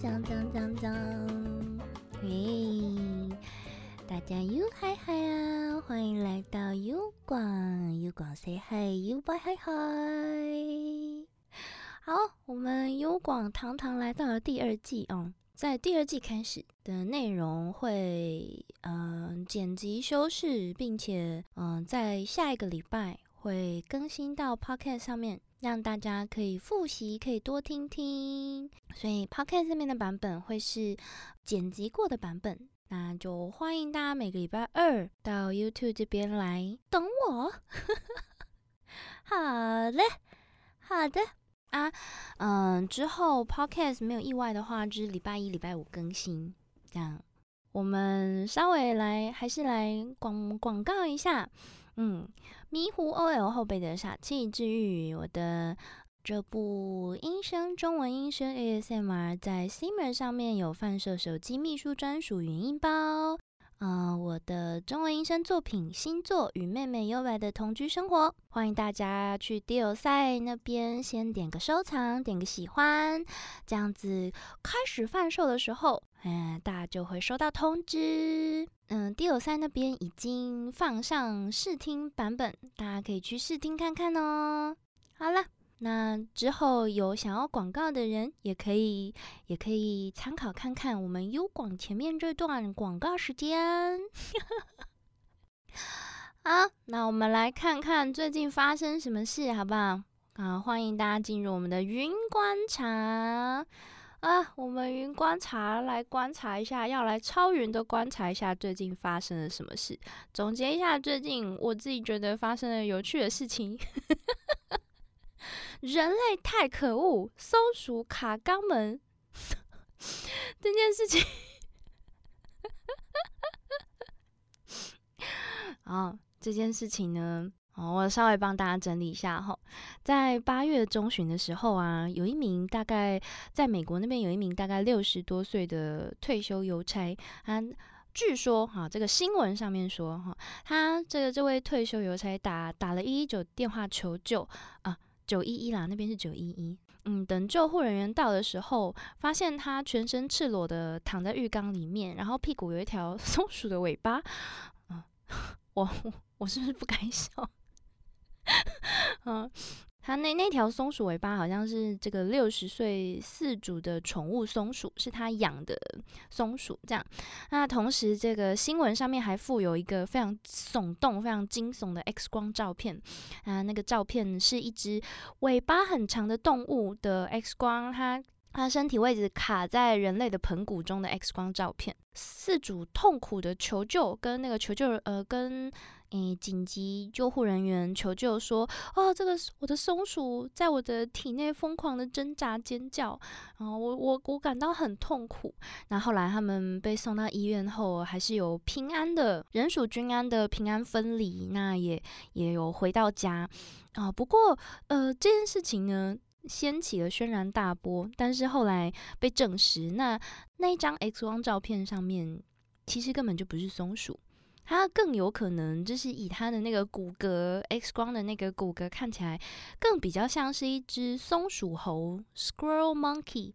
讲讲讲讲，嘿，大家又嗨嗨啊！欢迎来到优广，优广 say hi，优 boy 嗨嗨。好，我们优广堂堂来到了第二季哦。在第二季开始的内容会，嗯，剪辑修饰，并且，嗯，在下一个礼拜会更新到 Podcast 上面，让大家可以复习，可以多听听。所以 Podcast 上面的版本会是剪辑过的版本，那就欢迎大家每个礼拜二到 YouTube 这边来等我。好嘞，好的。啊，嗯，之后 podcast 没有意外的话，就是礼拜一、礼拜五更新。这样，我们稍微来，还是来广广告一下。嗯，迷糊 OL 后背的傻气治愈，我的这部音声中文音声 ASMR 在 Simmer 上面有贩售手机秘书专属语音包。嗯，我的中文音声作品《星座与妹妹优白的同居生活》，欢迎大家去 d 友赛那边先点个收藏，点个喜欢，这样子开始贩售的时候，嗯，大家就会收到通知。嗯 d 友赛那边已经放上试听版本，大家可以去试听看看哦。好了。那之后有想要广告的人，也可以也可以参考看看我们优广前面这段广告时间。好，那我们来看看最近发生什么事，好不好？啊，欢迎大家进入我们的云观察啊，我们云观察来观察一下，要来超云的观察一下最近发生了什么事，总结一下最近我自己觉得发生了有趣的事情。人类太可恶，松鼠卡肛门。这件事情，啊，这件事情呢，哦，我稍微帮大家整理一下哈。在八月中旬的时候啊，有一名大概在美国那边有一名大概六十多岁的退休邮差，他据说哈，这个新闻上面说哈，他这个这位退休邮差打打了一一九电话求救啊。九一一啦，那边是九一一。嗯，等救护人员到的时候，发现他全身赤裸的躺在浴缸里面，然后屁股有一条松鼠的尾巴。嗯，我我是不是不该笑？嗯。它那那条松鼠尾巴好像是这个六十岁四主的宠物松鼠，是他养的松鼠。这样，那同时这个新闻上面还附有一个非常耸动、非常惊悚的 X 光照片啊，那个照片是一只尾巴很长的动物的 X 光，它它身体位置卡在人类的盆骨中的 X 光照片。四主痛苦的求救，跟那个求救呃跟。诶，紧急救护人员求救说：“哦，这个我的松鼠在我的体内疯狂的挣扎尖叫，然后我我我感到很痛苦。那后来他们被送到医院后，还是有平安的人属均安的平安分离，那也也有回到家啊。不过呃，这件事情呢，掀起了轩然大波，但是后来被证实，那那一张 X 光照片上面其实根本就不是松鼠。”它更有可能就是以它的那个骨骼，X 光的那个骨骼看起来更比较像是一只松鼠猴 （Squirrel Monkey）。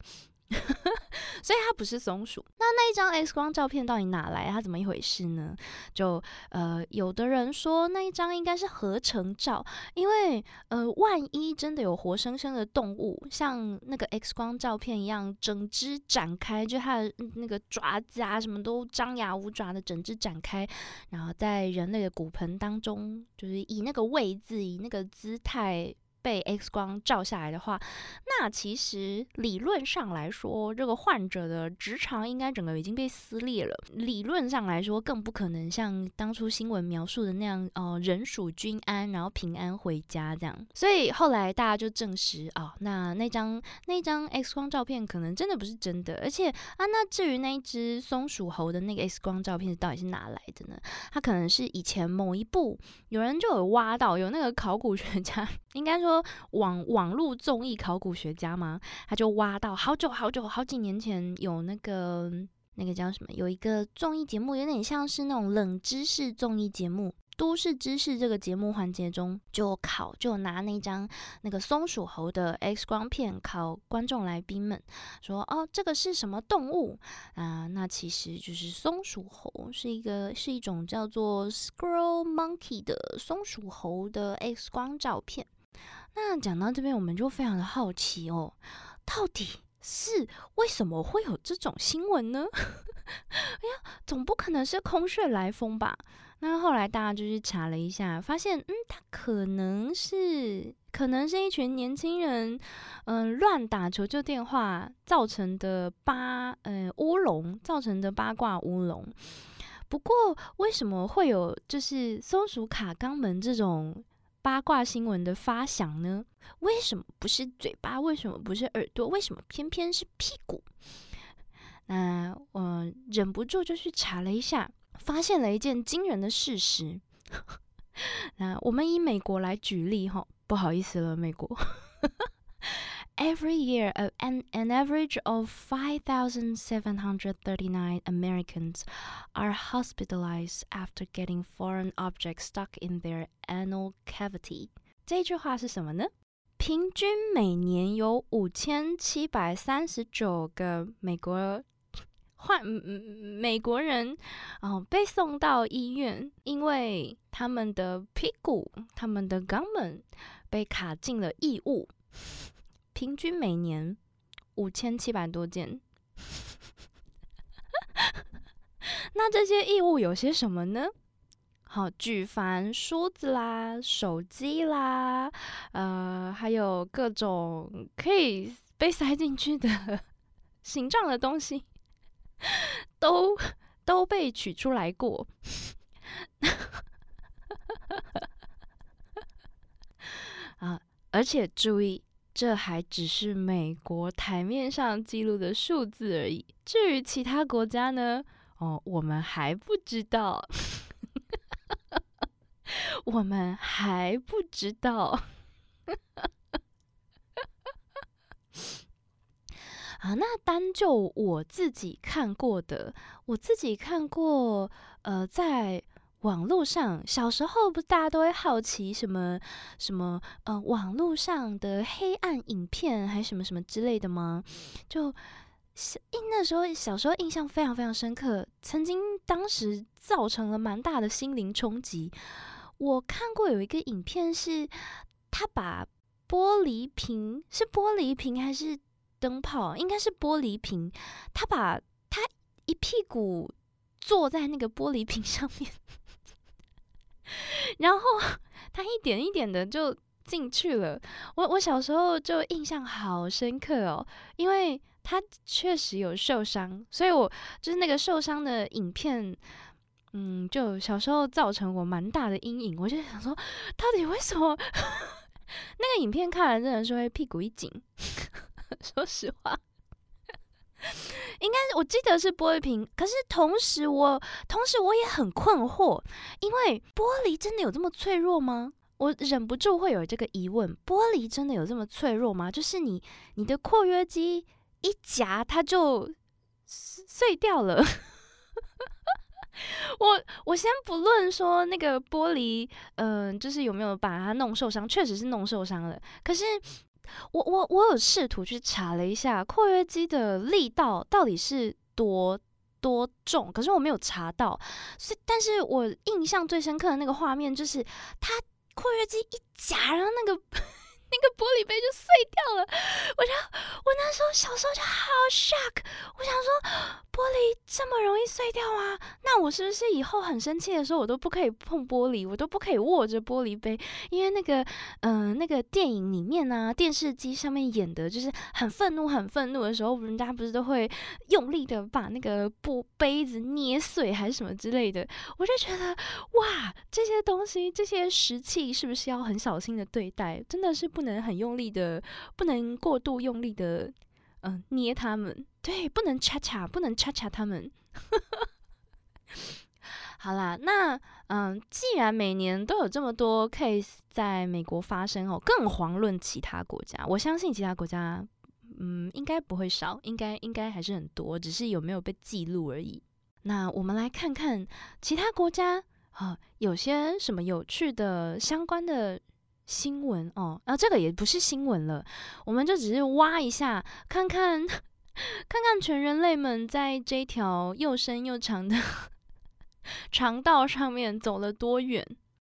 所以它不是松鼠。那那一张 X 光照片到底哪来？它怎么一回事呢？就呃，有的人说那一张应该是合成照，因为呃，万一真的有活生生的动物像那个 X 光照片一样，整只展开，就它的那个爪子啊，什么都张牙舞爪的，整只展开，然后在人类的骨盆当中，就是以那个位置，以那个姿态。被 X 光照下来的话，那其实理论上来说，这个患者的直肠应该整个已经被撕裂了。理论上来说，更不可能像当初新闻描述的那样，呃，人属均安，然后平安回家这样。所以后来大家就证实，哦，那那张那张 X 光照片可能真的不是真的。而且啊，那至于那一只松鼠猴的那个 X 光照片到底是哪来的呢？它可能是以前某一部有人就有挖到，有那个考古学家 应该说。网网络综艺考古学家吗？他就挖到好久好久好几年前有那个那个叫什么？有一个综艺节目，有点像是那种冷知识综艺节目。都市知识这个节目环节中，就考就拿那张那个松鼠猴的 X 光片考观众来宾们，说哦，这个是什么动物啊？那其实就是松鼠猴，是一个是一种叫做 Squirrel Monkey 的松鼠猴的 X 光照片。那讲到这边，我们就非常的好奇哦，到底是为什么会有这种新闻呢？哎呀，总不可能是空穴来风吧？那后来大家就去查了一下，发现，嗯，它可能是，可能是一群年轻人，嗯，乱打求救电话造成的八，呃，乌龙造成的八卦乌龙。不过，为什么会有就是松鼠卡肛门这种？八卦新闻的发祥呢？为什么不是嘴巴？为什么不是耳朵？为什么偏偏是屁股？那我忍不住就去查了一下，发现了一件惊人的事实。那我们以美国来举例哈，不好意思了，美国。Every year, uh, an, an average of 5,739 Americans are hospitalized after getting foreign objects stuck in their anal cavity. 这句话是什么呢？平均每年有五千七百三十九个美国患美国人哦被送到医院，因为他们的屁股、他们的肛门被卡进了异物。平均每年五千七百多件，那这些异物有些什么呢？好，举凡梳子啦、手机啦，呃，还有各种可以被塞进去的 形状的东西，都都被取出来过。啊，而且注意。这还只是美国台面上记录的数字而已。至于其他国家呢？哦，我们还不知道，我们还不知道。啊，那单就我自己看过的，我自己看过，呃，在。网络上，小时候不大家都会好奇什么什么呃，网络上的黑暗影片还是什么什么之类的吗？就印那时候小时候印象非常非常深刻，曾经当时造成了蛮大的心灵冲击。我看过有一个影片，是他把玻璃瓶是玻璃瓶还是灯泡？应该是玻璃瓶。他把他一屁股坐在那个玻璃瓶上面。然后 他一点一点的就进去了，我我小时候就印象好深刻哦，因为他确实有受伤，所以我就是那个受伤的影片，嗯，就小时候造成我蛮大的阴影。我就想说，到底为什么 那个影片看完真的是会屁股一紧？说实话。应该我记得是玻璃瓶，可是同时我同时我也很困惑，因为玻璃真的有这么脆弱吗？我忍不住会有这个疑问：玻璃真的有这么脆弱吗？就是你你的括约肌一夹，它就碎掉了。我我先不论说那个玻璃，嗯，就是有没有把它弄受伤，确实是弄受伤了，可是。我我我有试图去查了一下括约肌的力道到底是多多重，可是我没有查到，所以但是我印象最深刻的那个画面就是他括约肌一夹，然后那个。那个玻璃杯就碎掉了，我就我那时候小时候就好 shock，我想说玻璃这么容易碎掉吗？那我是不是以后很生气的时候我都不可以碰玻璃，我都不可以握着玻璃杯？因为那个嗯那个电影里面呢，电视机上面演的就是很愤怒很愤怒的时候，人家不是都会用力的把那个玻杯子捏碎还是什么之类的？我就觉得哇，这些东西这些石器是不是要很小心的对待？真的是不。不能很用力的，不能过度用力的，嗯，捏他们，对，不能恰恰，不能恰恰他们。好啦，那嗯，既然每年都有这么多 case 在美国发生哦，更遑论其他国家。我相信其他国家，嗯，应该不会少，应该应该还是很多，只是有没有被记录而已。那我们来看看其他国家。啊，有些什么有趣的相关的新闻哦，啊，这个也不是新闻了，我们就只是挖一下，看看看看全人类们在这条又深又长的 肠道上面走了多远。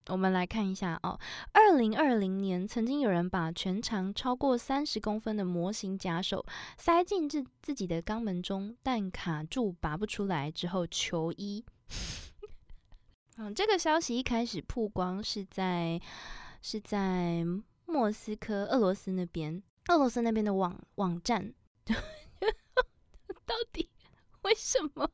我们来看一下哦，二零二零年曾经有人把全长超过三十公分的模型假手塞进自自己的肛门中，但卡住拔不出来之后求医。嗯，这个消息一开始曝光是在是在莫斯科，俄罗斯那边，俄罗斯那边的网网站，到底为什么？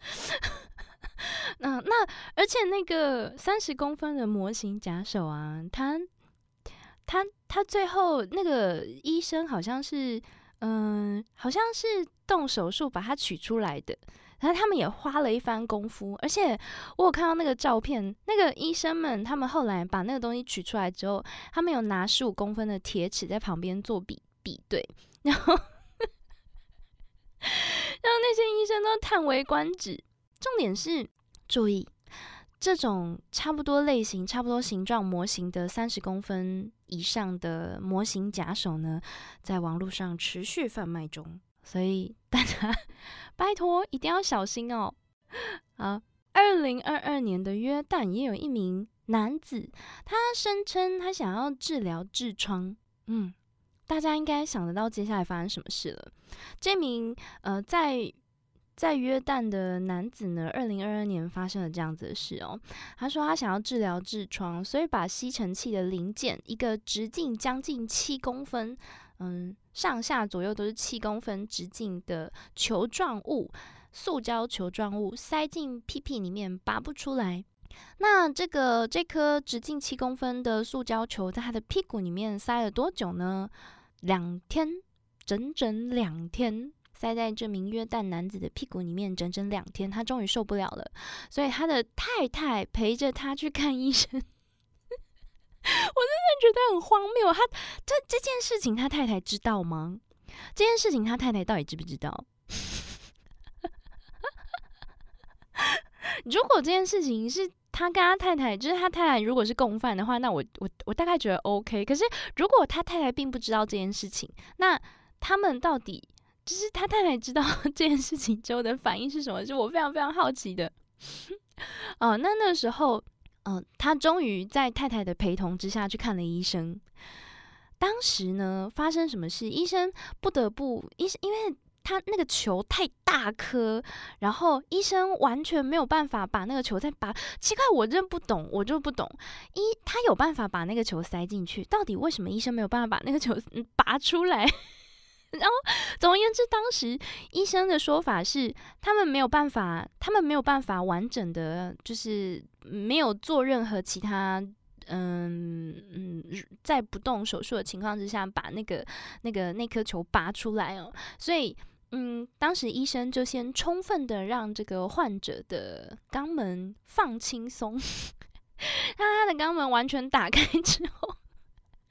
那那而且那个三十公分的模型假手啊，他他他最后那个医生好像是嗯，好像是动手术把它取出来的。然后他们也花了一番功夫，而且我有看到那个照片，那个医生们他们后来把那个东西取出来之后，他们有拿十五公分的铁尺在旁边做比比对，然后，然后那些医生都叹为观止。重点是，注意这种差不多类型、差不多形状模型的三十公分以上的模型假手呢，在网络上持续贩卖中。所以大家拜托一定要小心哦！好，二零二二年的约旦也有一名男子，他声称他想要治疗痔疮。嗯，大家应该想得到接下来发生什么事了。这名呃在在约旦的男子呢，二零二二年发生了这样子的事哦。他说他想要治疗痔疮，所以把吸尘器的零件，一个直径将近七公分。嗯，上下左右都是七公分直径的球状物，塑胶球状物塞进屁屁里面拔不出来。那这个这颗直径七公分的塑胶球在他的屁股里面塞了多久呢？两天，整整两天，塞在这名约旦男子的屁股里面整整两天，他终于受不了了，所以他的太太陪着他去看医生。我真的觉得很荒谬，他这这件事情他太太知道吗？这件事情他太太到底知不知道？如果这件事情是他跟他太太，就是他太太如果是共犯的话，那我我我大概觉得 OK。可是如果他太太并不知道这件事情，那他们到底就是他太太知道 这件事情之后的反应是什么？是我非常非常好奇的。哦，那那时候。嗯，他终于在太太的陪同之下去看了医生。当时呢，发生什么事？医生不得不医生，因为他那个球太大颗，然后医生完全没有办法把那个球再拔。奇怪，我真不懂，我就不懂。医他有办法把那个球塞进去，到底为什么医生没有办法把那个球 拔出来？然后，总而言之，当时医生的说法是，他们没有办法，他们没有办法完整的，就是没有做任何其他，嗯嗯，在不动手术的情况之下，把那个那个那颗球拔出来哦。所以，嗯，当时医生就先充分的让这个患者的肛门放轻松，让他的肛门完全打开之后。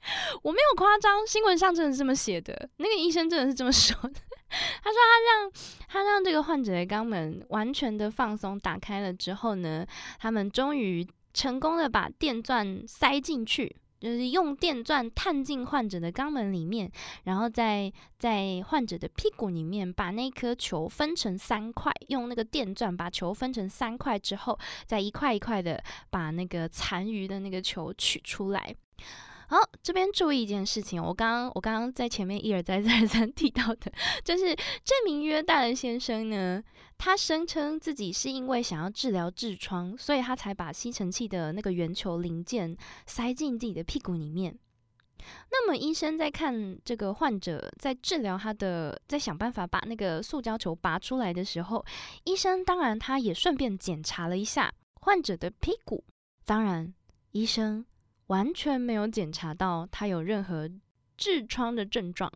我没有夸张，新闻上真的是这么写的。那个医生真的是这么说的。他说他让他让这个患者的肛门完全的放松，打开了之后呢，他们终于成功的把电钻塞进去，就是用电钻探进患者的肛门里面，然后在在患者的屁股里面把那颗球分成三块，用那个电钻把球分成三块之后，再一块一块的把那个残余的那个球取出来。好，这边注意一件事情，我刚刚我刚刚在前面一而再 再而三提到的，就是这名约旦先生呢，他声称自己是因为想要治疗痔疮，所以他才把吸尘器的那个圆球零件塞进自己的屁股里面。那么医生在看这个患者在治疗他的，在想办法把那个塑胶球拔出来的时候，医生当然他也顺便检查了一下患者的屁股，当然医生。完全没有检查到他有任何痔疮的症状，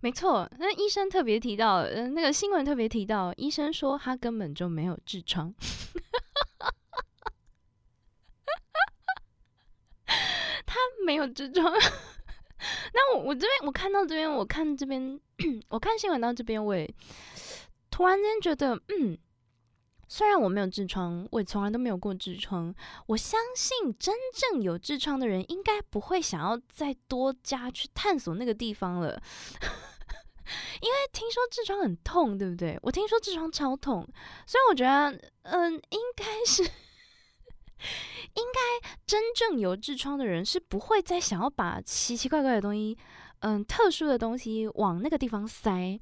没错。那医生特别提到，呃，那个新闻特别提到，医生说他根本就没有痔疮，他没有痔疮。那我我这边我看到这边，我看这边，我看新闻到这边，我也突然间觉得，嗯，虽然我没有痔疮，我也从来都没有过痔疮。我相信真正有痔疮的人，应该不会想要再多加去探索那个地方了，因为听说痔疮很痛，对不对？我听说痔疮超痛，所以我觉得，嗯，应该是，应该真正有痔疮的人是不会再想要把奇奇怪怪的东西，嗯，特殊的东西往那个地方塞。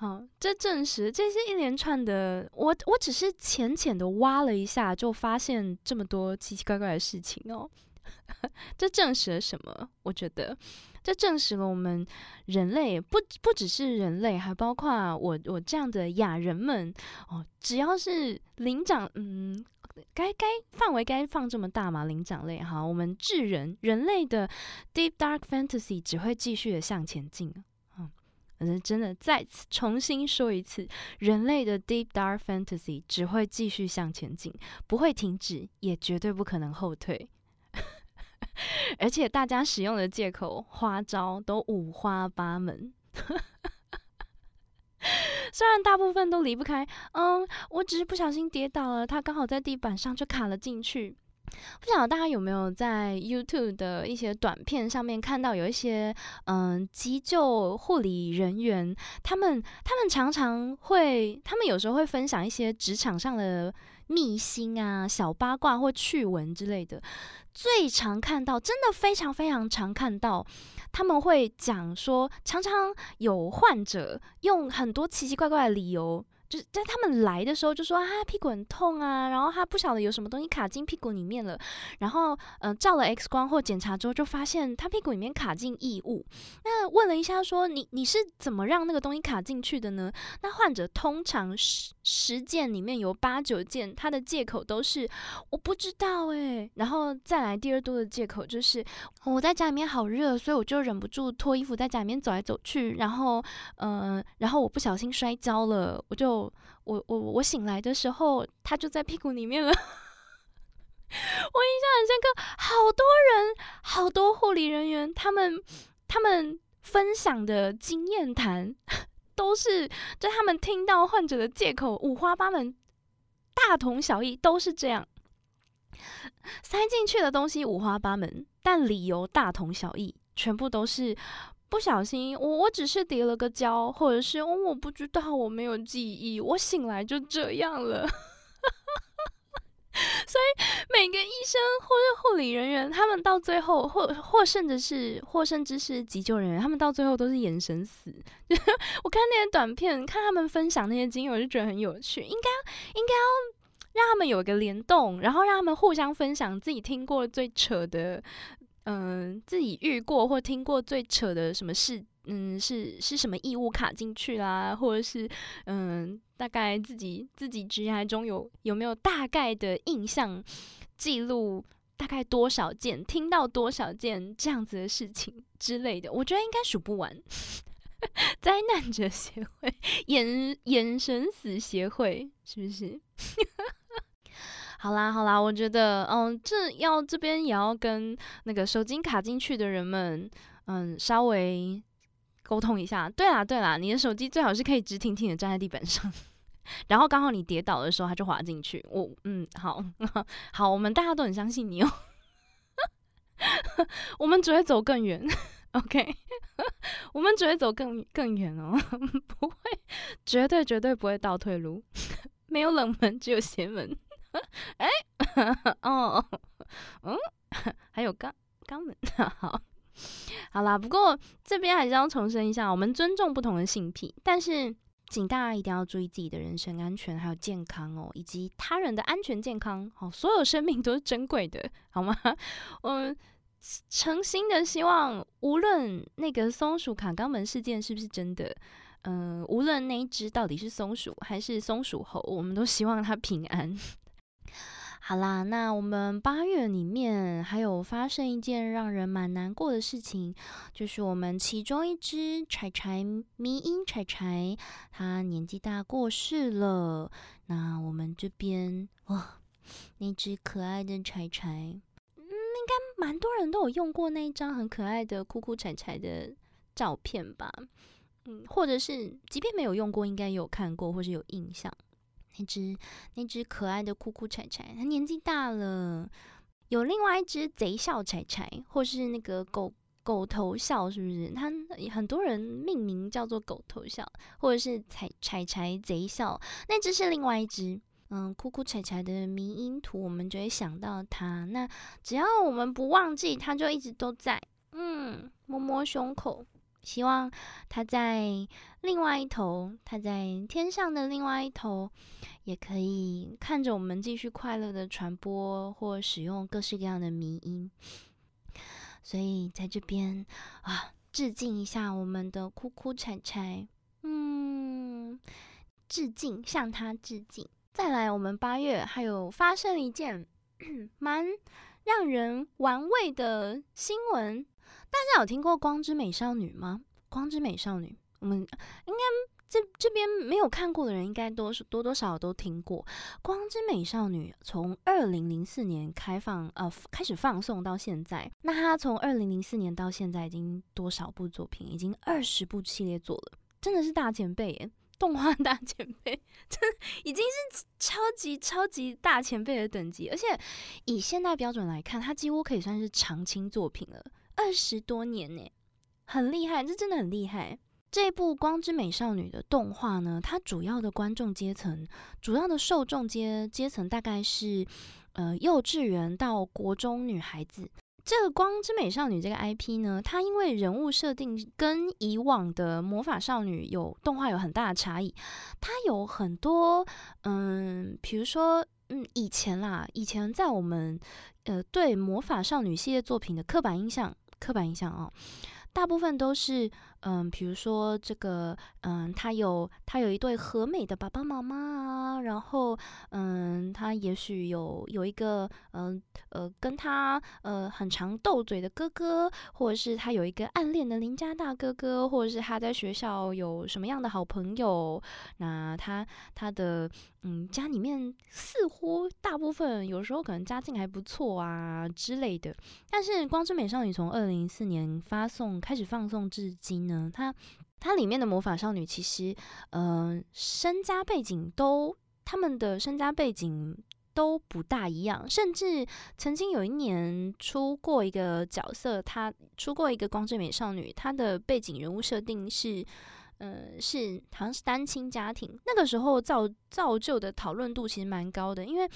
好，这证实这些一连串的，我我只是浅浅的挖了一下，就发现这么多奇奇怪怪的事情哦。这证实了什么？我觉得这证实了我们人类不不只是人类，还包括我我这样的雅人们哦。只要是灵长，嗯，该该范围该放这么大嘛？灵长类哈，我们智人人类的 deep dark fantasy 只会继续的向前进。可是真的，再次重新说一次，人类的 deep dark fantasy 只会继续向前进，不会停止，也绝对不可能后退。而且大家使用的借口、花招都五花八门。虽然大部分都离不开，嗯，我只是不小心跌倒了，它刚好在地板上就卡了进去。不晓得大家有没有在 YouTube 的一些短片上面看到有一些嗯急救护理人员，他们他们常常会，他们有时候会分享一些职场上的秘辛啊、小八卦或趣闻之类的。最常看到，真的非常非常常看到，他们会讲说，常常有患者用很多奇奇怪怪的理由。就是在他们来的时候就说啊屁股很痛啊，然后他不晓得有什么东西卡进屁股里面了，然后嗯照了 X 光或检查之后就发现他屁股里面卡进异物。那问了一下说你你是怎么让那个东西卡进去的呢？那患者通常十十件里面有八九件他的借口都是我不知道诶。然后再来第二多的借口就是我在家里面好热，所以我就忍不住脱衣服在家里面走来走去，然后嗯然后我不小心摔跤了，我就。我我我醒来的时候，他就在屁股里面了。我印象很深刻，好多人，好多护理人员，他们他们分享的经验谈，都是就他们听到患者的借口五花八门，大同小异，都是这样塞进去的东西五花八门，但理由大同小异，全部都是。不小心，我我只是跌了个跤，或者是哦，我不知道，我没有记忆，我醒来就这样了。所以每个医生或者护理人员，他们到最后，或或甚至是或甚至是急救人员，他们到最后都是眼神死。我看那些短片，看他们分享那些经验，我就觉得很有趣。应该应该要让他们有一个联动，然后让他们互相分享自己听过最扯的。嗯，自己遇过或听过最扯的什么事？嗯，是是什么异物卡进去啦，或者是嗯，大概自己自己职业中有有没有大概的印象记录？大概多少件？听到多少件这样子的事情之类的？我觉得应该数不完。灾难者协会，眼眼神死协会，是不是？好啦好啦，我觉得，嗯，这要这边也要跟那个手机卡进去的人们，嗯，稍微沟通一下。对啦对啦，你的手机最好是可以直挺挺的站在地板上，然后刚好你跌倒的时候它就滑进去。我，嗯，好 好，我们大家都很相信你哦。我们只会走更远，OK？我们只会走更更远哦，不会，绝对绝对不会倒退路。没有冷门，只有邪门。哎，哦，嗯，还有肛肛门，好，好啦。不过这边还是要重申一下，我们尊重不同的性癖，但是请大家一定要注意自己的人身安全还有健康哦，以及他人的安全健康。好，所有生命都是珍贵的，好吗？我 们诚心的希望，无论那个松鼠卡肛门事件是不是真的，嗯，无论那一只到底是松鼠还是松鼠猴，我们都希望它平安。好啦，那我们八月里面还有发生一件让人蛮难过的事情，就是我们其中一只柴柴迷音柴柴，它年纪大过世了。那我们这边哇，那只可爱的柴柴，嗯，应该蛮多人都有用过那一张很可爱的哭哭柴柴的照片吧？嗯，或者是即便没有用过，应该有看过或是有印象。那只那只可爱的酷酷柴柴，它年纪大了。有另外一只贼笑柴柴，或是那个狗狗头笑，是不是？它很多人命名叫做狗头笑，或者是柴柴柴贼笑，那只是另外一只。嗯，酷酷柴柴的迷音图，我们就会想到它。那只要我们不忘记，它就一直都在。嗯，摸摸胸口。希望他在另外一头，他在天上的另外一头，也可以看着我们继续快乐的传播或使用各式各样的迷音。所以在这边啊，致敬一下我们的哭哭柴柴，嗯，致敬，向他致敬。再来，我们八月还有发生一件 蛮让人玩味的新闻。大家有听过《光之美少女》吗？《光之美少女》，我们应该这这边没有看过的人，应该多多多少都听过。《光之美少女》从二零零四年开放呃开始放送到现在，那它从二零零四年到现在已经多少部作品？已经二十部系列作了，真的是大前辈耶！动画大前辈，真已经是超级超级大前辈的等级，而且以现代标准来看，它几乎可以算是常青作品了。二十多年呢，很厉害，这真的很厉害。这部《光之美少女》的动画呢，它主要的观众阶层、主要的受众阶阶层大概是呃幼稚园到国中女孩子。这个《光之美少女》这个 IP 呢，它因为人物设定跟以往的魔法少女有动画有很大的差异，它有很多嗯，比如说。嗯，以前啦，以前在我们呃对魔法少女系列作品的刻板印象，刻板印象啊，大部分都是嗯，比如说这个嗯，他有他有一对和美的爸爸妈妈啊，然后嗯，他也许有有一个嗯呃跟他呃很常斗嘴的哥哥，或者是他有一个暗恋的邻家大哥哥，或者是他在学校有什么样的好朋友，那他他的。嗯，家里面似乎大部分有时候可能家境还不错啊之类的。但是《光之美少女》从二零一四年发送开始放送至今呢，它它里面的魔法少女其实，嗯，身家背景都他们的身家背景都不大一样，甚至曾经有一年出过一个角色，她出过一个光之美少女，她的背景人物设定是。嗯，是好像是单亲家庭，那个时候造造就的讨论度其实蛮高的，因为，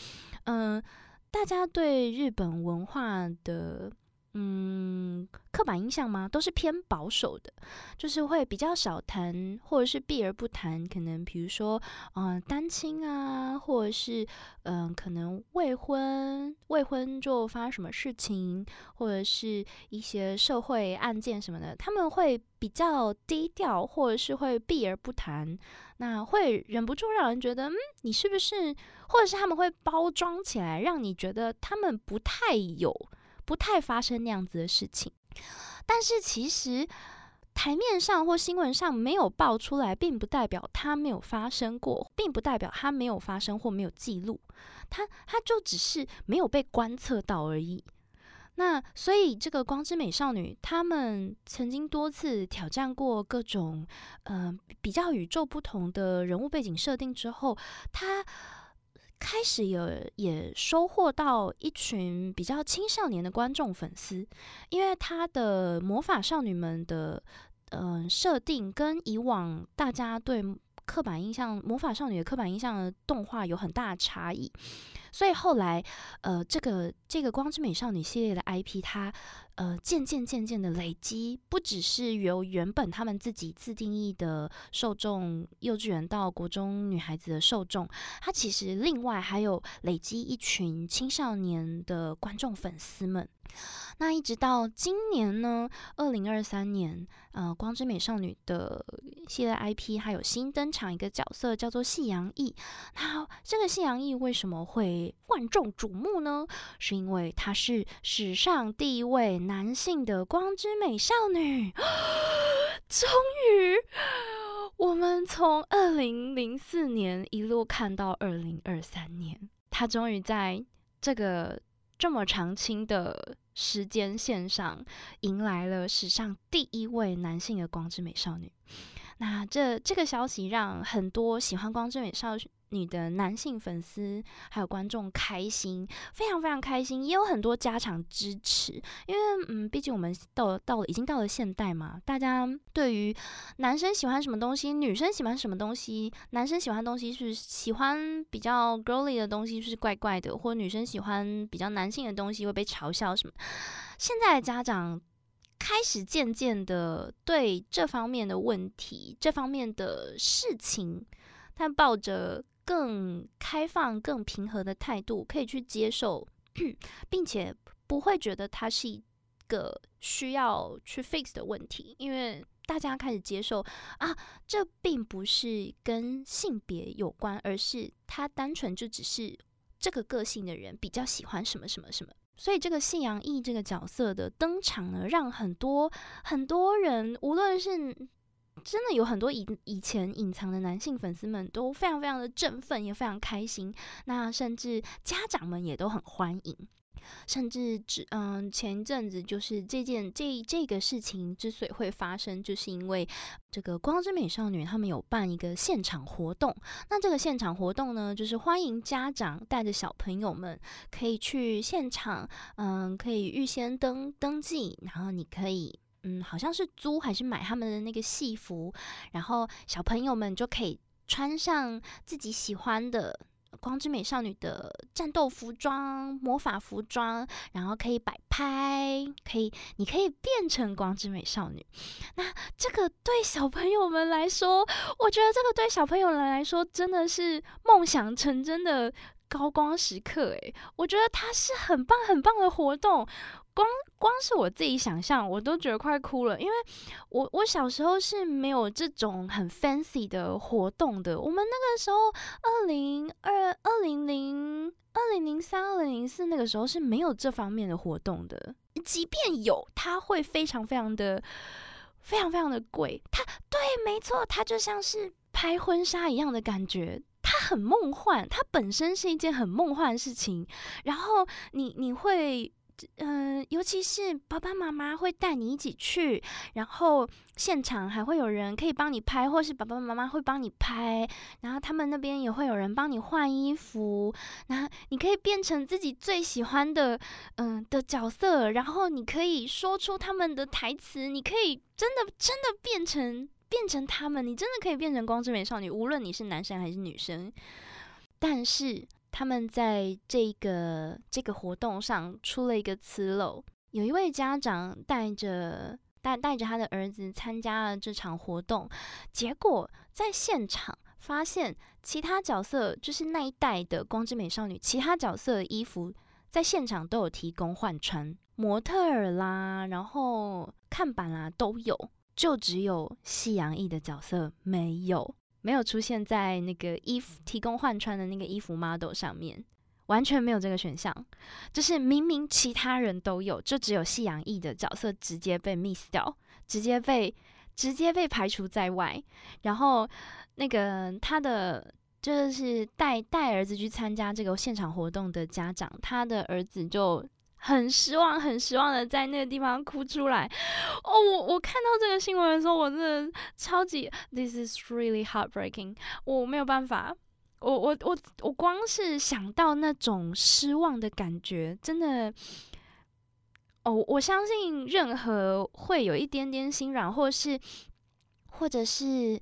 嗯，大家对日本文化的。嗯，刻板印象吗？都是偏保守的，就是会比较少谈，或者是避而不谈。可能比如说，嗯，单亲啊，或者是嗯，可能未婚，未婚就发生什么事情，或者是一些社会案件什么的，他们会比较低调，或者是会避而不谈。那会忍不住让人觉得，嗯，你是不是？或者是他们会包装起来，让你觉得他们不太有。不太发生那样子的事情，但是其实台面上或新闻上没有爆出来，并不代表它没有发生过，并不代表它没有发生或没有记录，它它就只是没有被观测到而已。那所以这个光之美少女，他们曾经多次挑战过各种呃比较与众不同的人物背景设定之后，他。开始也也收获到一群比较青少年的观众粉丝，因为他的魔法少女们的嗯设定跟以往大家对刻板印象魔法少女的刻板印象的动画有很大的差异，所以后来呃这个这个光之美少女系列的 IP 它。呃，渐渐渐渐的累积，不只是由原本他们自己自定义的受众，幼稚园到国中女孩子的受众，它其实另外还有累积一群青少年的观众粉丝们。那一直到今年呢，二零二三年，呃，光之美少女的系列 IP 还有新登场一个角色，叫做夕阳翼。那这个夕阳翼为什么会万众瞩目呢？是因为她是史上第一位。男性的光之美少女，终于，我们从二零零四年一路看到二零二三年，她终于在这个这么长青的时间线上，迎来了史上第一位男性的光之美少女。那这这个消息让很多喜欢光之美少女的男性粉丝还有观众开心，非常非常开心，也有很多家长支持，因为嗯，毕竟我们到到了已经到了现代嘛，大家对于男生喜欢什么东西，女生喜欢什么东西，男生喜欢东西是喜欢比较 girly 的东西是怪怪的，或女生喜欢比较男性的东西会被嘲笑什么，现在的家长。开始渐渐的对这方面的问题、这方面的事情，他抱着更开放、更平和的态度，可以去接受，并且不会觉得它是一个需要去 fix 的问题，因为大家开始接受啊，这并不是跟性别有关，而是他单纯就只是这个个性的人比较喜欢什么什么什么。所以这个信阳义这个角色的登场呢，让很多很多人，无论是真的有很多以以前隐藏的男性粉丝们，都非常非常的振奋，也非常开心。那甚至家长们也都很欢迎。甚至只嗯，前一阵子就是这件这这个事情之所以会发生，就是因为这个光之美少女他们有办一个现场活动。那这个现场活动呢，就是欢迎家长带着小朋友们可以去现场，嗯，可以预先登登记，然后你可以嗯，好像是租还是买他们的那个戏服，然后小朋友们就可以穿上自己喜欢的。光之美少女的战斗服装、魔法服装，然后可以摆拍，可以，你可以变成光之美少女。那这个对小朋友们来说，我觉得这个对小朋友们来说真的是梦想成真的高光时刻。诶，我觉得它是很棒很棒的活动。光光是我自己想象，我都觉得快哭了，因为我我小时候是没有这种很 fancy 的活动的。我们那个时候，二零二二零零二零零三二零零四那个时候是没有这方面的活动的。即便有，它会非常非常的非常非常的贵。它对，没错，它就像是拍婚纱一样的感觉，它很梦幻，它本身是一件很梦幻的事情。然后你你会。嗯，尤其是爸爸妈妈会带你一起去，然后现场还会有人可以帮你拍，或是爸爸妈妈会帮你拍，然后他们那边也会有人帮你换衣服，那你可以变成自己最喜欢的嗯的角色，然后你可以说出他们的台词，你可以真的真的变成变成他们，你真的可以变成光之美少女，无论你是男生还是女生，但是。他们在这个这个活动上出了一个纰漏，有一位家长带着带带着他的儿子参加了这场活动，结果在现场发现其他角色就是那一代的光之美少女，其他角色的衣服在现场都有提供换穿，模特儿啦，然后看板啦都有，就只有夕阳翼的角色没有。没有出现在那个衣服提供换穿的那个衣服 model 上面，完全没有这个选项。就是明明其他人都有，就只有夕阳翼的角色直接被 miss 掉，直接被直接被排除在外。然后那个他的就是带带儿子去参加这个现场活动的家长，他的儿子就。很失望，很失望的在那个地方哭出来。哦，我我看到这个新闻的时候，我真的超级，This is really heartbreaking。我没有办法，我我我我光是想到那种失望的感觉，真的，哦，我相信任何会有一点点心软，或是或者是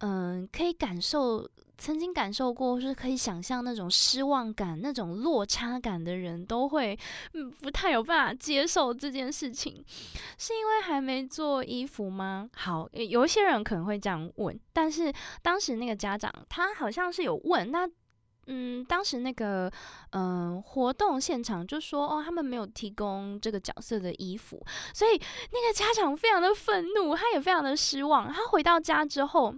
嗯，可以感受。曾经感受过，是可以想象那种失望感、那种落差感的人，都会嗯不太有办法接受这件事情，是因为还没做衣服吗？好，有一些人可能会这样问，但是当时那个家长他好像是有问，那嗯，当时那个嗯活动现场就说哦，他们没有提供这个角色的衣服，所以那个家长非常的愤怒，他也非常的失望。他回到家之后。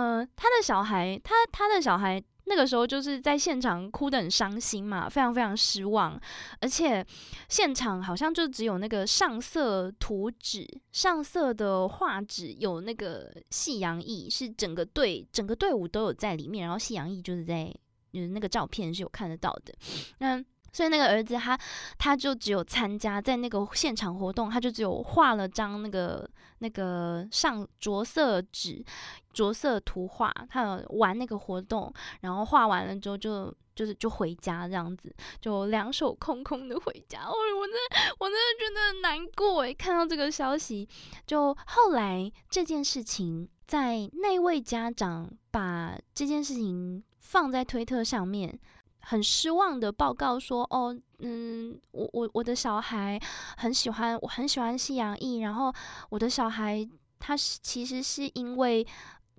嗯，他的小孩，他他的小孩那个时候就是在现场哭得很伤心嘛，非常非常失望，而且现场好像就只有那个上色图纸、上色的画纸有那个夕阳翼，是整个队整个队伍都有在里面，然后夕阳翼就是在就是那个照片是有看得到的，那所以那个儿子他他就只有参加在那个现场活动，他就只有画了张那个那个上着色纸着色图画，他玩那个活动，然后画完了之后就就是就回家这样子，就两手空空的回家。哦，我真的我真的觉得很难过诶，看到这个消息，就后来这件事情在那位家长把这件事情放在推特上面。很失望的报告说：“哦，嗯，我我我的小孩很喜欢，我很喜欢西洋裔。然后我的小孩他是其实是因为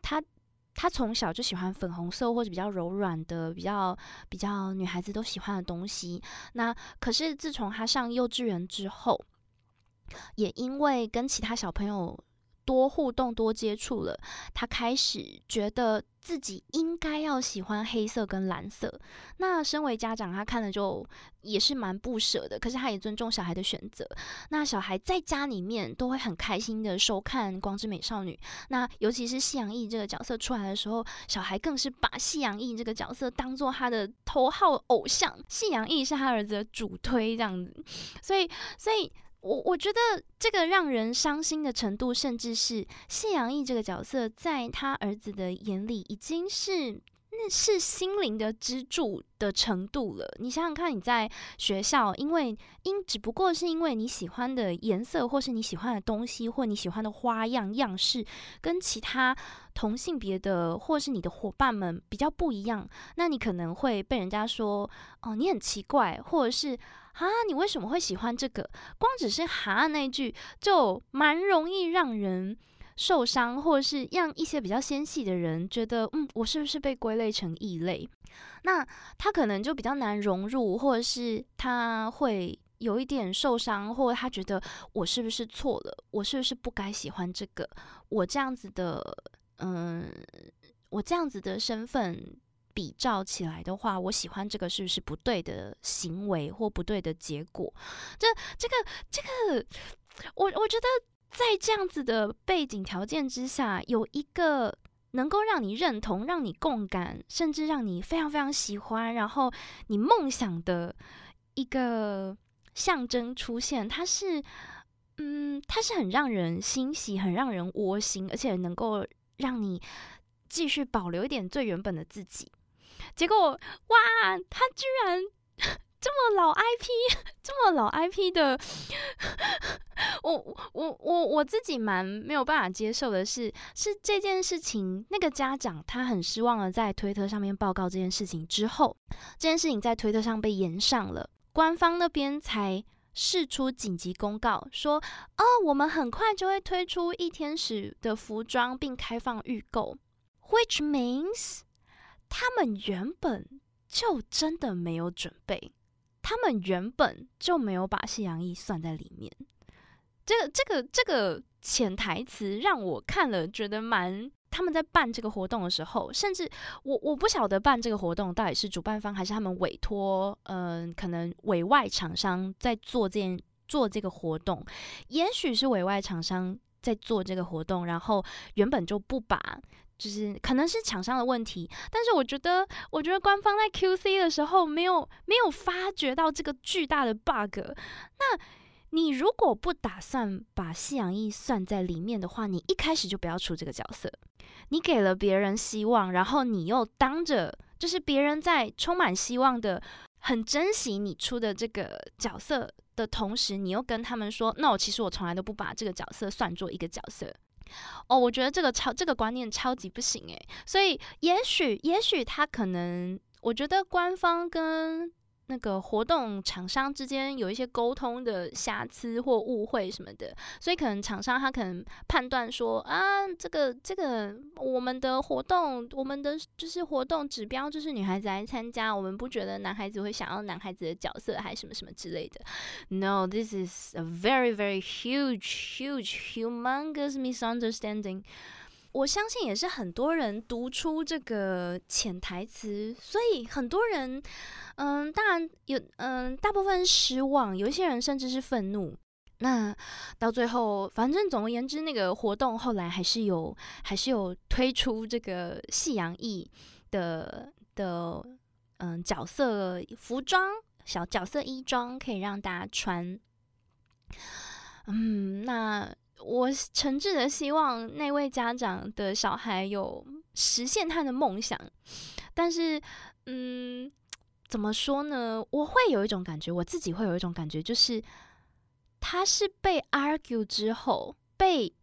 他他从小就喜欢粉红色或者比较柔软的、比较比较女孩子都喜欢的东西。那可是自从他上幼稚园之后，也因为跟其他小朋友。”多互动、多接触了，他开始觉得自己应该要喜欢黑色跟蓝色。那身为家长，他看了就也是蛮不舍的。可是他也尊重小孩的选择。那小孩在家里面都会很开心的收看《光之美少女》。那尤其是夕阳翼这个角色出来的时候，小孩更是把夕阳翼这个角色当做他的头号偶像。夕阳翼是他儿子的主推这样子，所以，所以。我我觉得这个让人伤心的程度，甚至是谢阳义这个角色在他儿子的眼里已经是那是心灵的支柱的程度了。你想想看，你在学校，因为因只不过是因为你喜欢的颜色，或是你喜欢的东西，或你喜欢的花样样式，跟其他同性别的或是你的伙伴们比较不一样，那你可能会被人家说哦，你很奇怪，或者是。啊，你为什么会喜欢这个？光只是“哈”那句就蛮容易让人受伤，或者是让一些比较纤细的人觉得，嗯，我是不是被归类成异类？那他可能就比较难融入，或者是他会有一点受伤，或者他觉得我是不是错了？我是不是不该喜欢这个？我这样子的，嗯，我这样子的身份。比照起来的话，我喜欢这个是不是不对的行为或不对的结果？这、这个、这个，我我觉得在这样子的背景条件之下，有一个能够让你认同、让你共感，甚至让你非常非常喜欢，然后你梦想的一个象征出现，它是，嗯，它是很让人欣喜、很让人窝心，而且能够让你继续保留一点最原本的自己。结果哇，他居然这么老 IP，这么老 IP 的，我我我我自己蛮没有办法接受的是，是这件事情，那个家长他很失望的在推特上面报告这件事情之后，这件事情在推特上被延上了，官方那边才释出紧急公告说，哦，我们很快就会推出一天使的服装并开放预购，which means。他们原本就真的没有准备，他们原本就没有把夕阳翼算在里面。这个、这个、这个潜台词让我看了觉得蛮……他们在办这个活动的时候，甚至我我不晓得办这个活动到底是主办方还是他们委托，嗯，可能委外厂商在做这件做这个活动，也许是委外厂商在做这个活动，然后原本就不把。就是可能是厂商的问题，但是我觉得，我觉得官方在 QC 的时候没有没有发觉到这个巨大的 bug。那你如果不打算把夕阳翼算在里面的话，你一开始就不要出这个角色。你给了别人希望，然后你又当着就是别人在充满希望的、很珍惜你出的这个角色的同时，你又跟他们说，那我其实我从来都不把这个角色算作一个角色。哦，我觉得这个超这个观念超级不行诶，所以也许也许他可能，我觉得官方跟。那个活动厂商之间有一些沟通的瑕疵或误会什么的，所以可能厂商他可能判断说啊，这个这个我们的活动，我们的就是活动指标就是女孩子来参加，我们不觉得男孩子会想要男孩子的角色还什么什么之类的。No，this is a very very huge huge humongous misunderstanding。我相信也是很多人读出这个潜台词，所以很多人，嗯，当然有，嗯，大部分失望，有一些人甚至是愤怒。那到最后，反正总而言之，那个活动后来还是有，还是有推出这个夕阳翼的的，嗯，角色服装，小角色衣装可以让大家穿。嗯，那我诚挚的希望那位家长的小孩有实现他的梦想，但是，嗯，怎么说呢？我会有一种感觉，我自己会有一种感觉，就是他是被 argue 之后，被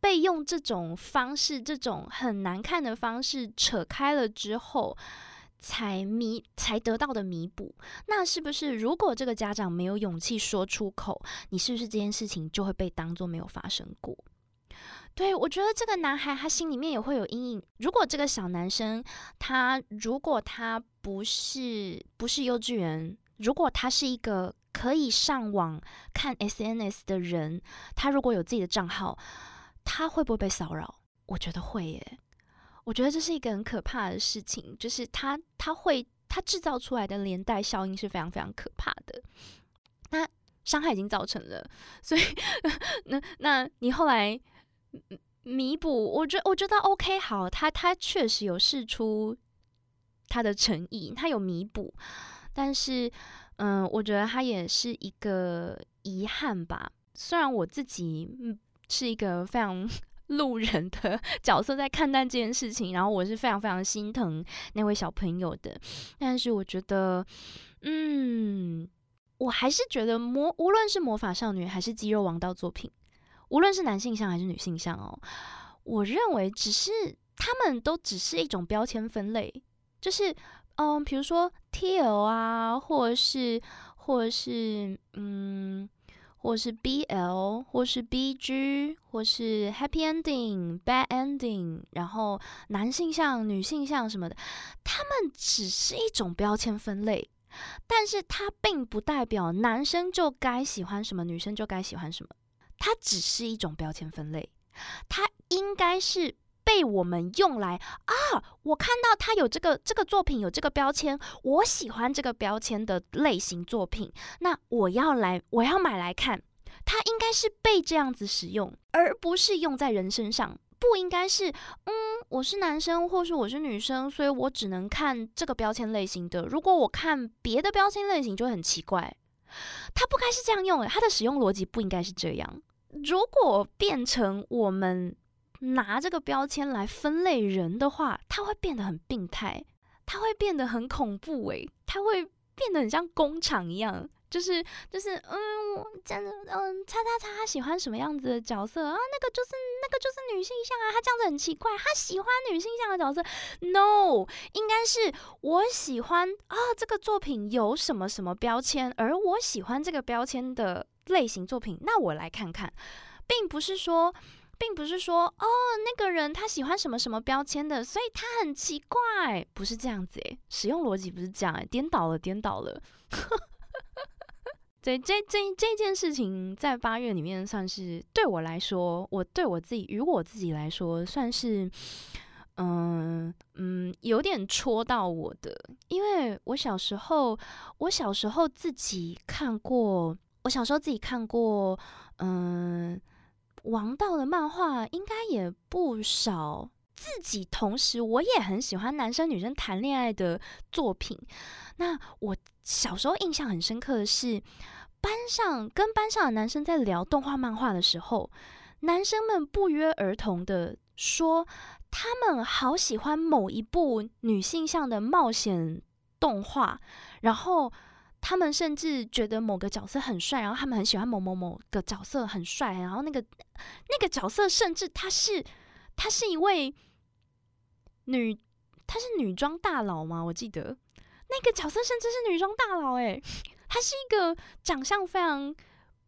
被用这种方式，这种很难看的方式扯开了之后。才弥才得到的弥补，那是不是如果这个家长没有勇气说出口，你是不是这件事情就会被当做没有发生过？对我觉得这个男孩他心里面也会有阴影。如果这个小男生他如果他不是不是幼稚园，如果他是一个可以上网看 SNS 的人，他如果有自己的账号，他会不会被骚扰？我觉得会耶。我觉得这是一个很可怕的事情，就是他他会他制造出来的连带效应是非常非常可怕的。那伤害已经造成了，所以那那你后来弥补，我觉我觉得 OK 好，他他确实有试出他的诚意，他有弥补，但是嗯，我觉得他也是一个遗憾吧。虽然我自己嗯是一个非常。路人的 角色在看待这件事情，然后我是非常非常心疼那位小朋友的。但是我觉得，嗯，我还是觉得魔，无论是魔法少女还是肌肉王道作品，无论是男性向还是女性向哦，我认为只是他们都只是一种标签分类，就是嗯，比如说 TL 啊，或者是或者是嗯。或是 BL，或是 BG，或是 Happy Ending、Bad Ending，然后男性向、女性向什么的，他们只是一种标签分类，但是它并不代表男生就该喜欢什么，女生就该喜欢什么，它只是一种标签分类，它应该是。被我们用来啊！我看到他有这个这个作品有这个标签，我喜欢这个标签的类型作品，那我要来我要买来看。它应该是被这样子使用，而不是用在人身上。不应该是嗯，我是男生或是我是女生，所以我只能看这个标签类型的。如果我看别的标签类型，就很奇怪。它不该是这样用，它的使用逻辑不应该是这样。如果变成我们。拿这个标签来分类人的话，他会变得很病态，他会变得很恐怖诶，他会变得很像工厂一样，就是就是嗯，这样子嗯，叉叉叉他喜欢什么样子的角色啊？那个就是那个就是女性向啊，他这样子很奇怪，他喜欢女性向的角色？No，应该是我喜欢啊，这个作品有什么什么标签，而我喜欢这个标签的类型作品，那我来看看，并不是说。并不是说哦，那个人他喜欢什么什么标签的，所以他很奇怪，不是这样子诶，使用逻辑不是这样诶，颠倒了，颠倒了。对，这这这件事情在八月里面算是对我来说，我对我自己与我自己来说，算是嗯嗯有点戳到我的，因为我小时候，我小时候自己看过，我小时候自己看过，嗯。王道的漫画应该也不少，自己同时我也很喜欢男生女生谈恋爱的作品。那我小时候印象很深刻的是，班上跟班上的男生在聊动画漫画的时候，男生们不约而同的说，他们好喜欢某一部女性向的冒险动画，然后。他们甚至觉得某个角色很帅，然后他们很喜欢某某某个角色很帅，然后那个那个角色甚至他是他是一位女，她是女装大佬吗？我记得那个角色甚至是女装大佬，诶，他是一个长相非常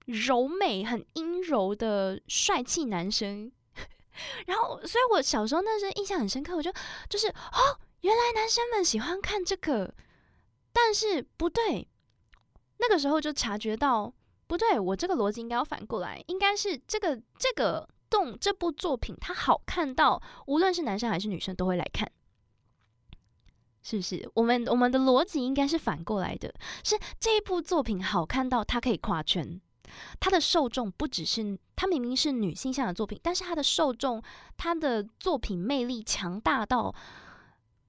柔美、很阴柔的帅气男生。然后，所以我小时候那时候印象很深刻，我就就是哦，原来男生们喜欢看这个，但是不对。那个时候就察觉到不对，我这个逻辑应该要反过来，应该是这个这个动这部作品它好看到，无论是男生还是女生都会来看，是不是？我们我们的逻辑应该是反过来的，是这一部作品好看到它可以跨圈，它的受众不只是它明明是女性向的作品，但是它的受众它的作品魅力强大到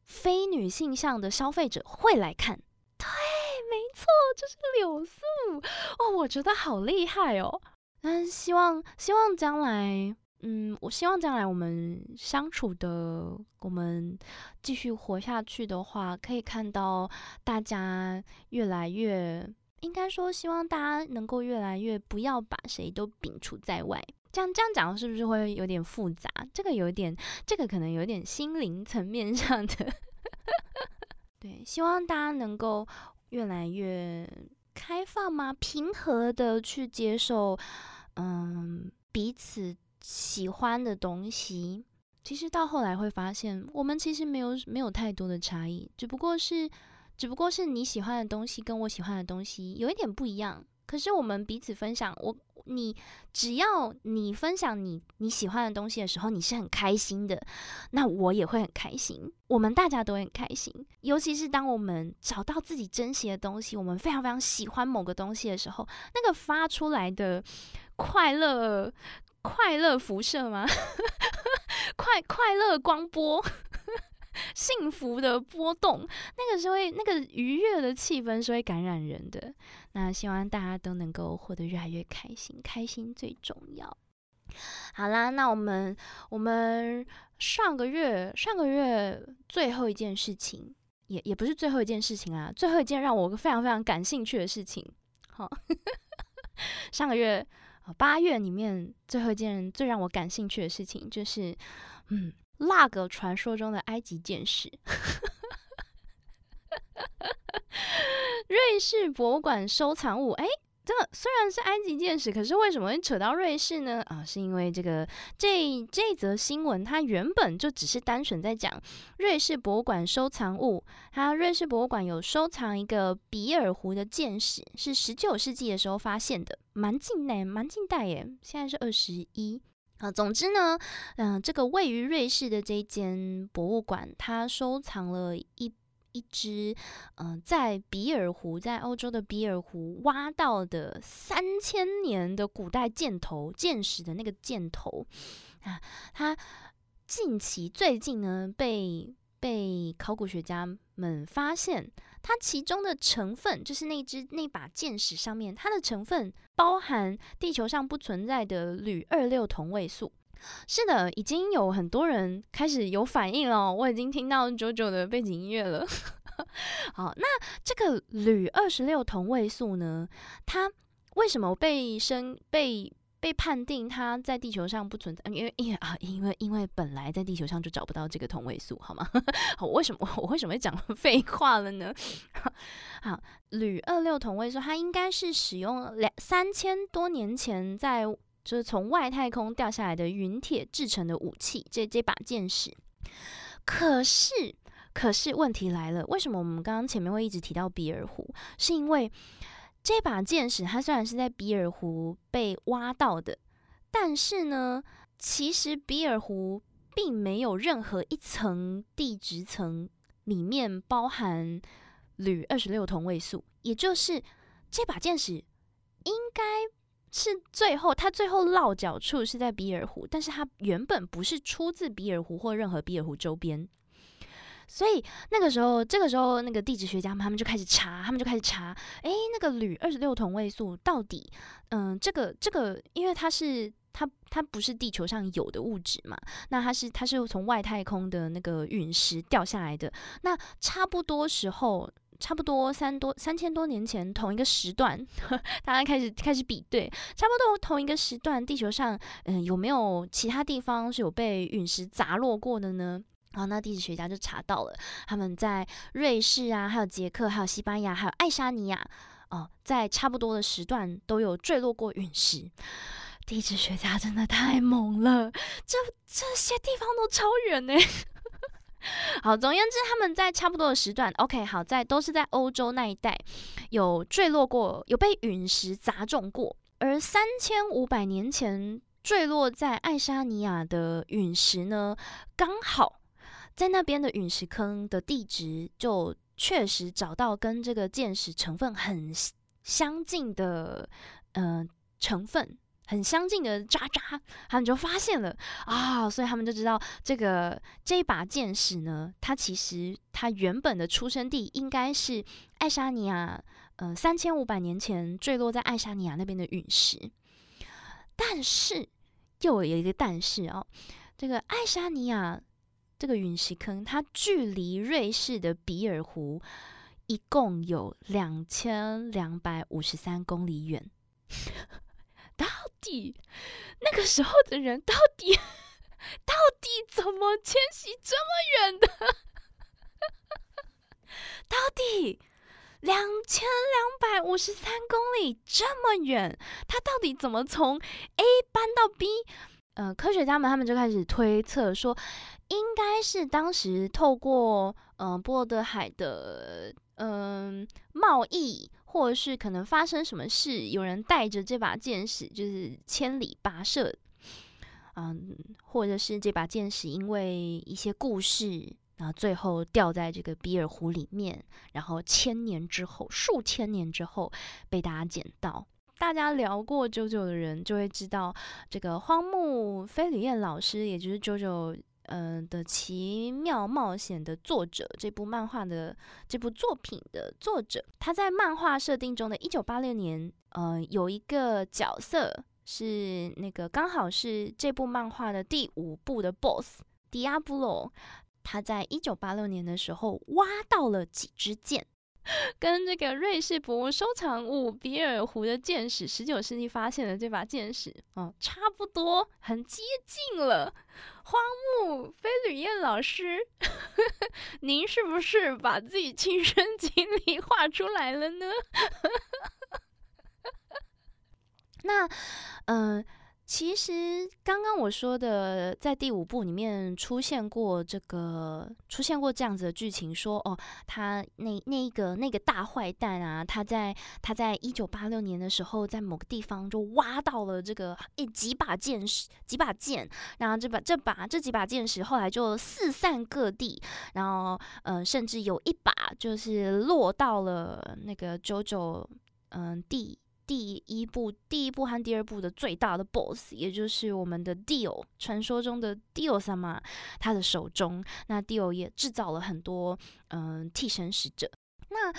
非女性向的消费者会来看。对，没错，就是柳树哦，我觉得好厉害哦。但希望希望将来，嗯，我希望将来我们相处的，我们继续活下去的话，可以看到大家越来越，应该说希望大家能够越来越不要把谁都摒除在外。这样这样讲是不是会有点复杂？这个有点，这个可能有点心灵层面上的。对，希望大家能够越来越开放吗？平和的去接受，嗯，彼此喜欢的东西。其实到后来会发现，我们其实没有没有太多的差异，只不过是，只不过是你喜欢的东西跟我喜欢的东西有一点不一样。可是我们彼此分享，我。你只要你分享你你喜欢的东西的时候，你是很开心的，那我也会很开心，我们大家都很开心。尤其是当我们找到自己珍惜的东西，我们非常非常喜欢某个东西的时候，那个发出来的快乐快乐辐射吗？快快乐光波。幸福的波动，那个是会那个愉悦的气氛是会感染人的。那希望大家都能够活得越来越开心，开心最重要。好啦，那我们我们上个月上个月最后一件事情，也也不是最后一件事情啊，最后一件让我非常非常感兴趣的事情。好，上个月八月里面最后一件最让我感兴趣的事情就是，嗯。那个传说中的埃及剑士，瑞士博物馆收藏物。哎，这虽然是埃及剑士，可是为什么会扯到瑞士呢？啊，是因为这个这这则新闻，它原本就只是单纯在讲瑞士博物馆收藏物。它瑞士博物馆有收藏一个比尔湖的剑士，是十九世纪的时候发现的，蛮近代，蛮近代耶。现在是二十一。啊，总之呢，嗯，这个位于瑞士的这间博物馆，它收藏了一一只，嗯，在比尔湖，在欧洲的比尔湖挖到的三千年的古代箭头箭矢的那个箭头啊，它近期最近呢被被考古学家们发现。它其中的成分就是那只那把剑矢上面，它的成分包含地球上不存在的铝二六同位素。是的，已经有很多人开始有反应了。我已经听到九九的背景音乐了。好，那这个铝二十六同位素呢？它为什么被生被？被判定它在地球上不存在，因为因为啊，因为因为本来在地球上就找不到这个同位素，好吗？好，为什么我为什么会讲 废话了呢？好，铝二六同位素，它应该是使用两三千多年前在就是从外太空掉下来的陨铁制成的武器，这这把剑矢。可是可是问题来了，为什么我们刚刚前面会一直提到比尔湖？是因为这把剑矢，它虽然是在比尔湖被挖到的，但是呢，其实比尔湖并没有任何一层地质层里面包含铝二十六同位素，也就是这把剑矢应该是最后它最后落脚处是在比尔湖，但是它原本不是出自比尔湖或任何比尔湖周边。所以那个时候，这个时候，那个地质学家他们就开始查，他们就开始查，哎，那个铝二十六同位素到底，嗯，这个这个，因为它是它它不是地球上有的物质嘛，那它是它是从外太空的那个陨石掉下来的，那差不多时候，差不多三多三千多年前同一个时段，大家开始开始比对，差不多同一个时段，地球上嗯有没有其他地方是有被陨石砸落过的呢？然后那地质学家就查到了，他们在瑞士啊，还有捷克，还有西班牙，还有爱沙尼亚，哦，在差不多的时段都有坠落过陨石。地质学家真的太猛了，这这些地方都超远呢。好，总而言之，他们在差不多的时段，OK，好在都是在欧洲那一带有坠落过，有被陨石砸中过。而三千五百年前坠落在爱沙尼亚的陨石呢，刚好。在那边的陨石坑的地质，就确实找到跟这个箭石成分很相近的，呃，成分很相近的渣渣，他们就发现了啊，所以他们就知道这个这一把箭矢呢，它其实它原本的出生地应该是爱沙尼亚，呃三千五百年前坠落在爱沙尼亚那边的陨石。但是又有一个但是哦，这个爱沙尼亚这个陨石坑，它距离瑞士的比尔湖一共有两千两百五十三公里远。到底那个时候的人到底到底怎么迁徙这么远的？到底两千两百五十三公里这么远，他到底怎么从 A 搬到 B？呃，科学家们他们就开始推测说，应该是当时透过嗯波罗的海的嗯贸易。或者是可能发生什么事，有人带着这把剑矢就是千里跋涉，嗯，或者是这把剑矢因为一些故事，然后最后掉在这个比尔湖里面，然后千年之后，数千年之后被大家捡到。大家聊过九九的人就会知道，这个荒木飞吕彦老师，也就是九嗯的奇妙冒险的作者，这部漫画的这部作品的作者，他在漫画设定中的一九八六年，呃，有一个角色是那个刚好是这部漫画的第五部的 BOSS 迪亚布洛，他在一九八六年的时候挖到了几支箭。跟这个瑞士博物收藏物比尔湖的剑矢，十九世纪发现的这把剑矢，哦，差不多，很接近了。荒木飞吕彦老师，您是不是把自己亲身经历画出来了呢？那，嗯。其实刚刚我说的，在第五部里面出现过这个，出现过这样子的剧情，说哦，他那那一个那个大坏蛋啊，他在他在一九八六年的时候，在某个地方就挖到了这个一几把剑矢，几把剑，然后这把这把这几把剑矢后来就四散各地，然后呃，甚至有一把就是落到了那个九九嗯地。第一部、第一部和第二部的最大的 BOSS，也就是我们的 Deal，传说中的 Dio 萨嘛，他的手中，那 Deal 也制造了很多嗯替身使者。那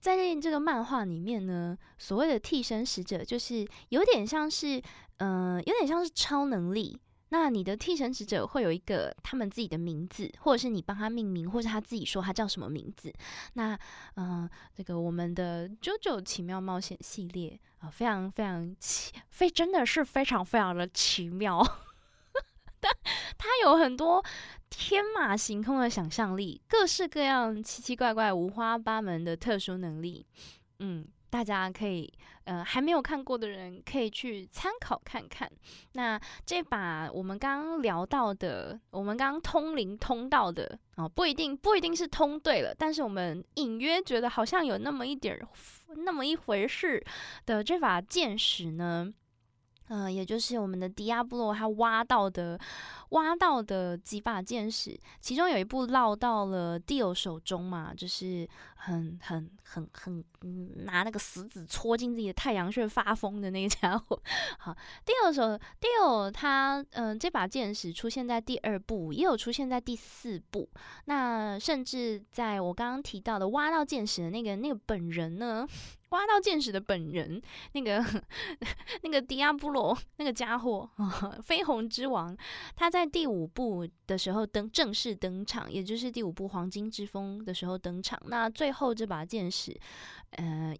在这个漫画里面呢，所谓的替身使者，就是有点像是嗯，有点像是超能力。那你的替身使者会有一个他们自己的名字，或者是你帮他命名，或者他自己说他叫什么名字。那，嗯，这个我们的《JoJo 奇妙冒险》系列啊，非常非常奇，非真的是非常非常的奇妙。但他有很多天马行空的想象力，各式各样奇奇怪怪、五花八门的特殊能力。嗯。大家可以，呃，还没有看过的人可以去参考看看。那这把我们刚刚聊到的，我们刚刚通灵通到的啊，不一定不一定是通对了，但是我们隐约觉得好像有那么一点儿那么一回事的这把剑矢呢。嗯，也就是我们的迪亚布洛他挖到的，挖到的几把剑矢，其中有一部落到了蒂欧手中嘛，就是很很很很拿那个石子戳进自己的太阳穴发疯的那个家伙。好，蒂欧手蒂欧他嗯，这把剑矢出现在第二部，也有出现在第四部。那甚至在我刚刚提到的挖到剑矢的那个那个本人呢？挖到剑矢的本人，那个 那个迪亚布罗那个家伙，绯红之王，他在第五部的时候登正式登场，也就是第五部黄金之风的时候登场。那最最后这把剑矢，呃，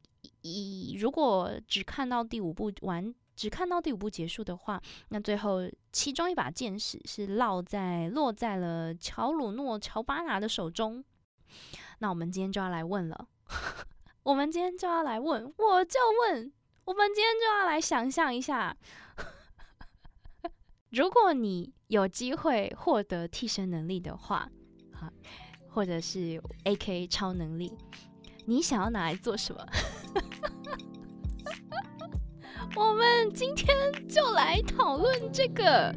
以如果只看到第五部完，只看到第五部结束的话，那最后其中一把剑矢是落在落在了乔鲁诺乔巴拿的手中。那我们今天就要来问了。我们今天就要来问，我就问，我们今天就要来想象一下，如果你有机会获得替身能力的话，好，或者是 A K 超能力，你想要拿来做什么？我们今天就来讨论这个。